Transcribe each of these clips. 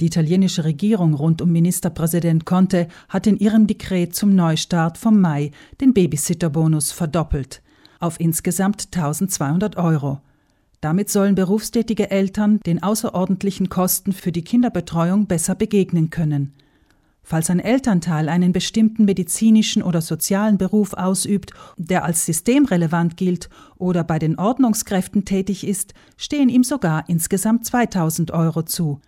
Die italienische Regierung rund um Ministerpräsident Conte hat in ihrem Dekret zum Neustart vom Mai den Babysitterbonus verdoppelt auf insgesamt 1200 Euro. Damit sollen berufstätige Eltern den außerordentlichen Kosten für die Kinderbetreuung besser begegnen können. Falls ein Elternteil einen bestimmten medizinischen oder sozialen Beruf ausübt, der als systemrelevant gilt oder bei den Ordnungskräften tätig ist, stehen ihm sogar insgesamt 2000 Euro zu.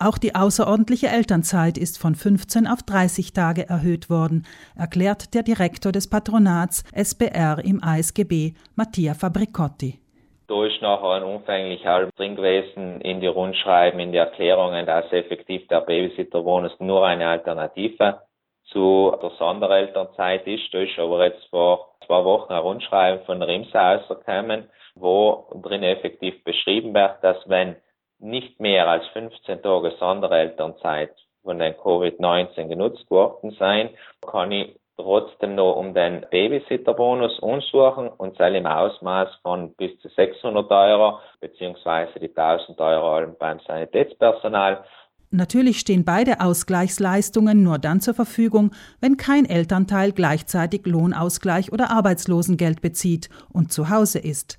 Auch die außerordentliche Elternzeit ist von 15 auf 30 Tage erhöht worden, erklärt der Direktor des Patronats SBR im ASGB, Mattia Fabricotti. Da ist nachher ein umfänglicher drin gewesen in die Rundschreiben, in die Erklärungen, dass effektiv der Babysitterbonus nur eine Alternative zu der Sonderelternzeit ist. Da ist aber jetzt vor zwei Wochen ein Rundschreiben von RIMSA rausgekommen, wo drin effektiv beschrieben wird, dass wenn nicht mehr als 15 Tage Sonderelternzeit von den Covid-19 genutzt worden sein, kann ich trotzdem noch um den Babysitterbonus umsuchen und soll im Ausmaß von bis zu 600 Euro beziehungsweise die 1000 Euro beim Sanitätspersonal. Natürlich stehen beide Ausgleichsleistungen nur dann zur Verfügung, wenn kein Elternteil gleichzeitig Lohnausgleich oder Arbeitslosengeld bezieht und zu Hause ist.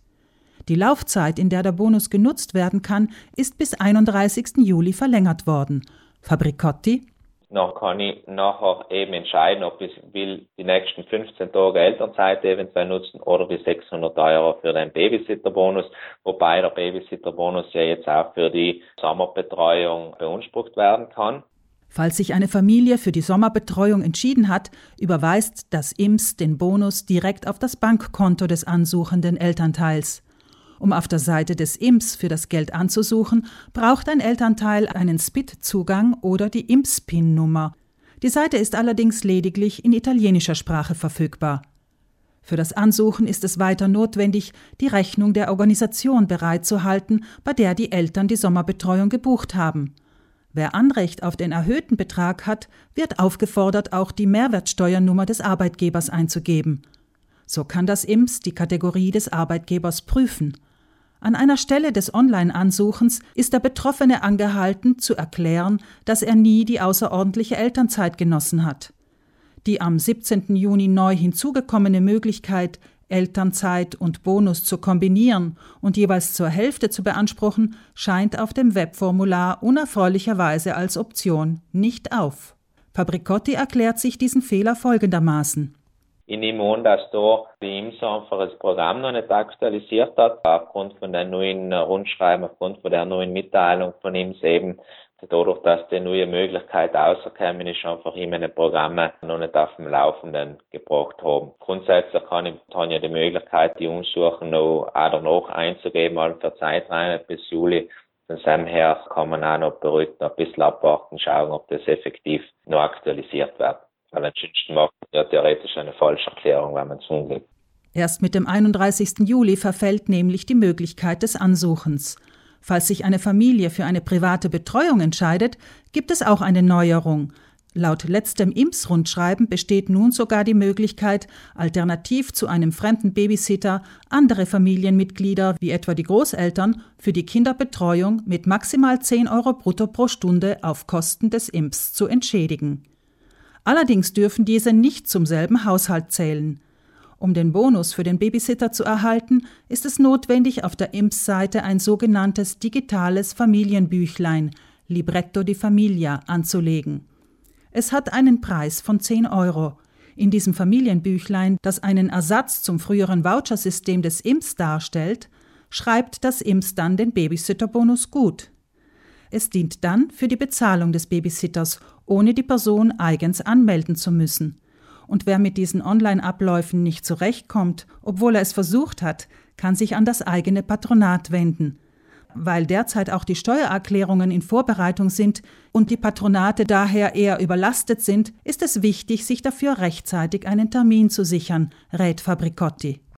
Die Laufzeit, in der der Bonus genutzt werden kann, ist bis 31. Juli verlängert worden. Fabricotti noch kann ich nachher eben entscheiden, ob ich will die nächsten 15 Tage Elternzeit eventuell nutzen oder die 600 Euro für den Babysitterbonus, wobei der Babysitterbonus ja jetzt auch für die Sommerbetreuung beansprucht werden kann. Falls sich eine Familie für die Sommerbetreuung entschieden hat, überweist das IMS den Bonus direkt auf das Bankkonto des ansuchenden Elternteils. Um auf der Seite des IMS für das Geld anzusuchen, braucht ein Elternteil einen SPIT-Zugang oder die IMS-PIN-Nummer. Die Seite ist allerdings lediglich in italienischer Sprache verfügbar. Für das Ansuchen ist es weiter notwendig, die Rechnung der Organisation bereitzuhalten, bei der die Eltern die Sommerbetreuung gebucht haben. Wer Anrecht auf den erhöhten Betrag hat, wird aufgefordert, auch die Mehrwertsteuernummer des Arbeitgebers einzugeben. So kann das IMS die Kategorie des Arbeitgebers prüfen. An einer Stelle des Online-Ansuchens ist der Betroffene angehalten, zu erklären, dass er nie die außerordentliche Elternzeit genossen hat. Die am 17. Juni neu hinzugekommene Möglichkeit, Elternzeit und Bonus zu kombinieren und jeweils zur Hälfte zu beanspruchen, scheint auf dem Webformular unerfreulicherweise als Option nicht auf. Fabricotti erklärt sich diesen Fehler folgendermaßen. Ich nehme an, dass da die IMSA einfach das Programm noch nicht aktualisiert hat, aufgrund von den neuen Rundschreiben, aufgrund von der neuen Mitteilung von IMS eben, dadurch, dass die neue Möglichkeit außerkommen ist, einfach immer meine Programme noch nicht auf dem Laufenden gebracht haben. Grundsätzlich kann ich, dann ja die Möglichkeit, die Umsuchen noch auch danach einzugeben, all für Zeiträume bis Juli. Von seinem her kann man auch noch beruhigt noch ein bisschen abwarten, schauen, ob das effektiv noch aktualisiert wird. Weil macht ja theoretisch eine Falscherklärung, wenn man es umgeht. Erst mit dem 31. Juli verfällt nämlich die Möglichkeit des Ansuchens. Falls sich eine Familie für eine private Betreuung entscheidet, gibt es auch eine Neuerung. Laut letztem IMS-Rundschreiben besteht nun sogar die Möglichkeit, alternativ zu einem fremden Babysitter andere Familienmitglieder, wie etwa die Großeltern, für die Kinderbetreuung mit maximal 10 Euro brutto pro Stunde auf Kosten des IMS zu entschädigen. Allerdings dürfen diese nicht zum selben Haushalt zählen. Um den Bonus für den Babysitter zu erhalten, ist es notwendig, auf der IMS-Seite ein sogenanntes digitales Familienbüchlein Libretto di Famiglia anzulegen. Es hat einen Preis von 10 Euro. In diesem Familienbüchlein, das einen Ersatz zum früheren Vouchersystem des IMS darstellt, schreibt das IMS dann den Babysitterbonus gut. Es dient dann für die Bezahlung des Babysitters, ohne die Person eigens anmelden zu müssen. Und wer mit diesen Online-Abläufen nicht zurechtkommt, obwohl er es versucht hat, kann sich an das eigene Patronat wenden. Weil derzeit auch die Steuererklärungen in Vorbereitung sind und die Patronate daher eher überlastet sind, ist es wichtig, sich dafür rechtzeitig einen Termin zu sichern, rät Fabricotti.